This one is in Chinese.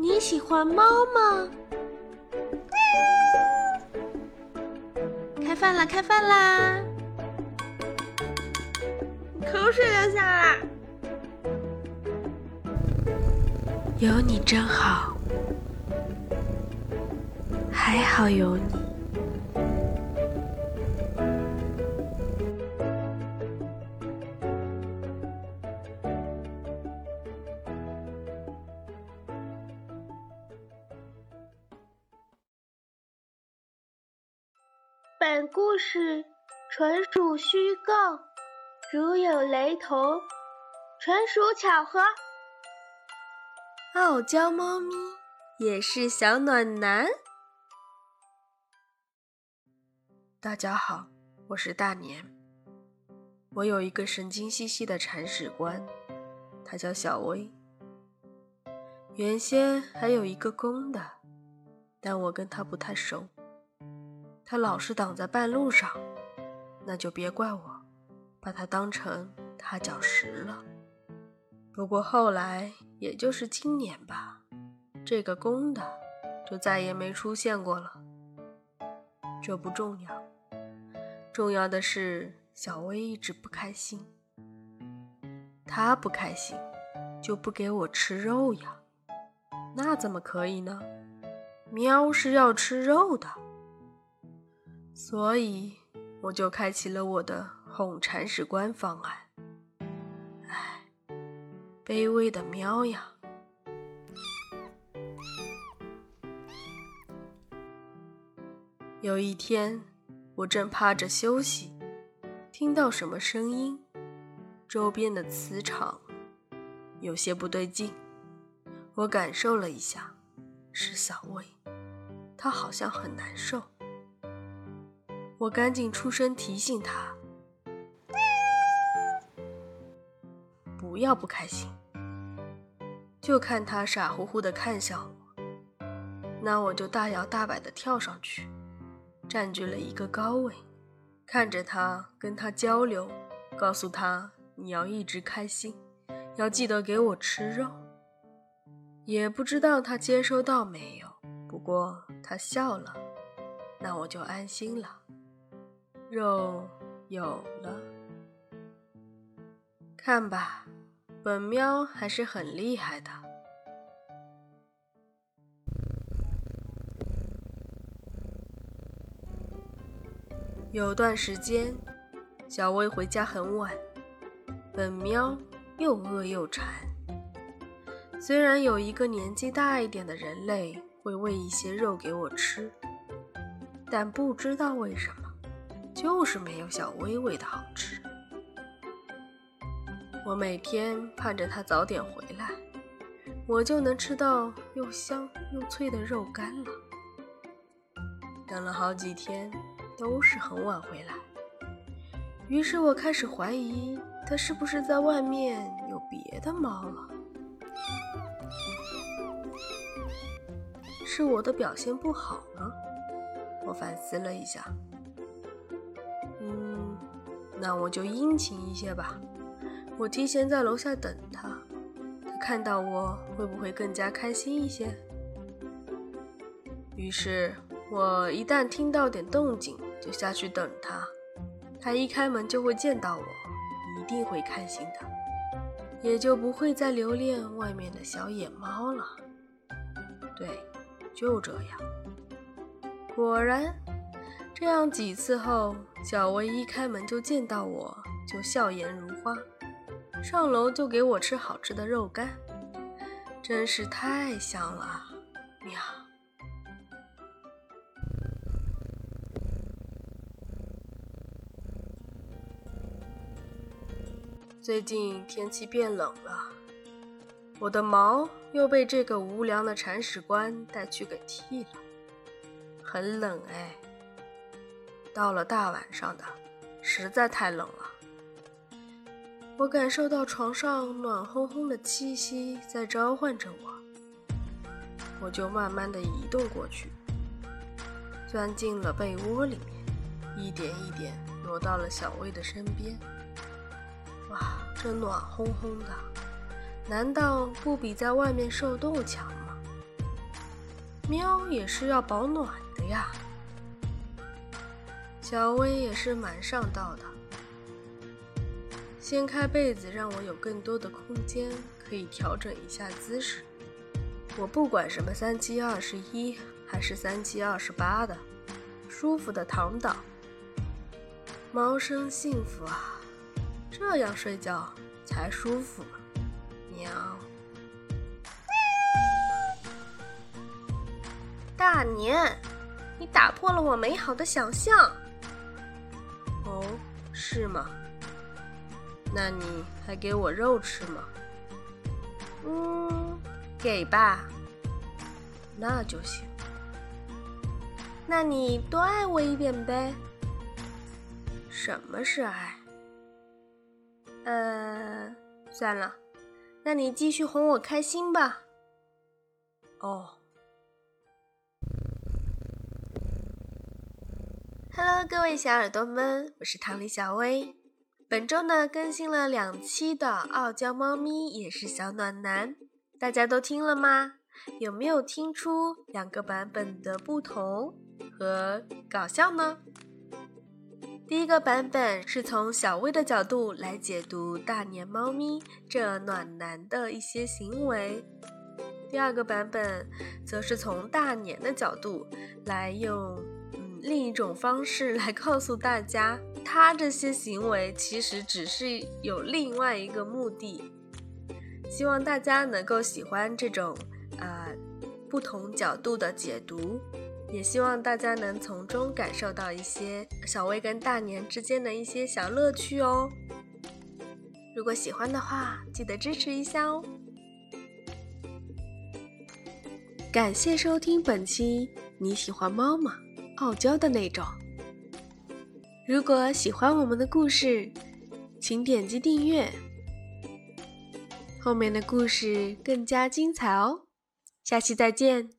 你喜欢猫吗？开饭啦！开饭啦！口水流下来。有你真好，还好有你。本故事纯属虚构，如有雷同，纯属巧合。傲娇猫咪也是小暖男。大家好，我是大年。我有一个神经兮兮的铲屎官，他叫小薇。原先还有一个公的，但我跟他不太熟。他老是挡在半路上，那就别怪我，把他当成踏脚石了。不过后来，也就是今年吧，这个公的就再也没出现过了。这不重要，重要的是小薇一直不开心。他不开心，就不给我吃肉呀？那怎么可以呢？喵是要吃肉的。所以，我就开启了我的哄铲屎官方案。唉，卑微的喵呀！有一天，我正趴着休息，听到什么声音，周边的磁场有些不对劲。我感受了一下，是小薇，她好像很难受。我赶紧出声提醒他，不要不开心。就看他傻乎乎的看向我，那我就大摇大摆的跳上去，占据了一个高位，看着他，跟他交流，告诉他你要一直开心，要记得给我吃肉。也不知道他接收到没有，不过他笑了，那我就安心了。肉有了，看吧，本喵还是很厉害的。有段时间，小薇回家很晚，本喵又饿又馋。虽然有一个年纪大一点的人类会喂一些肉给我吃，但不知道为什么。就是没有小薇喂的好吃。我每天盼着它早点回来，我就能吃到又香又脆的肉干了。等了好几天，都是很晚回来。于是我开始怀疑，它是不是在外面有别的猫了？是我的表现不好吗？我反思了一下。那我就殷勤一些吧，我提前在楼下等他，他看到我会不会更加开心一些？于是，我一旦听到点动静，就下去等他。他一开门就会见到我，一定会开心的，也就不会再留恋外面的小野猫了。对，就这样。果然。这样几次后，小薇一开门就见到我，就笑颜如花，上楼就给我吃好吃的肉干，真是太香了，喵！最近天气变冷了，我的毛又被这个无良的铲屎官带去给剃了，很冷哎。到了大晚上的，实在太冷了。我感受到床上暖烘烘的气息在召唤着我，我就慢慢的移动过去，钻进了被窝里面，一点一点挪到了小薇的身边。哇，这暖烘烘的，难道不比在外面受冻强吗？喵也是要保暖的呀。小薇也是蛮上道的，掀开被子让我有更多的空间可以调整一下姿势。我不管什么三七二十一还是三七二十八的，舒服的躺倒，猫生幸福啊，这样睡觉才舒服。喵。大年，你打破了我美好的想象。哦，是吗？那你还给我肉吃吗？嗯，给吧。那就行。那你多爱我一点呗。什么是爱？呃，算了，那你继续哄我开心吧。哦。Hello，各位小耳朵们，我是汤里小薇。本周呢更新了两期的《傲娇猫咪也是小暖男》，大家都听了吗？有没有听出两个版本的不同和搞笑呢？第一个版本是从小薇的角度来解读大年猫咪这暖男的一些行为，第二个版本则是从大年的角度来用。另一种方式来告诉大家，他这些行为其实只是有另外一个目的。希望大家能够喜欢这种呃不同角度的解读，也希望大家能从中感受到一些小薇跟大年之间的一些小乐趣哦。如果喜欢的话，记得支持一下哦。感谢收听本期，你喜欢猫吗？傲娇的那种。如果喜欢我们的故事，请点击订阅，后面的故事更加精彩哦。下期再见。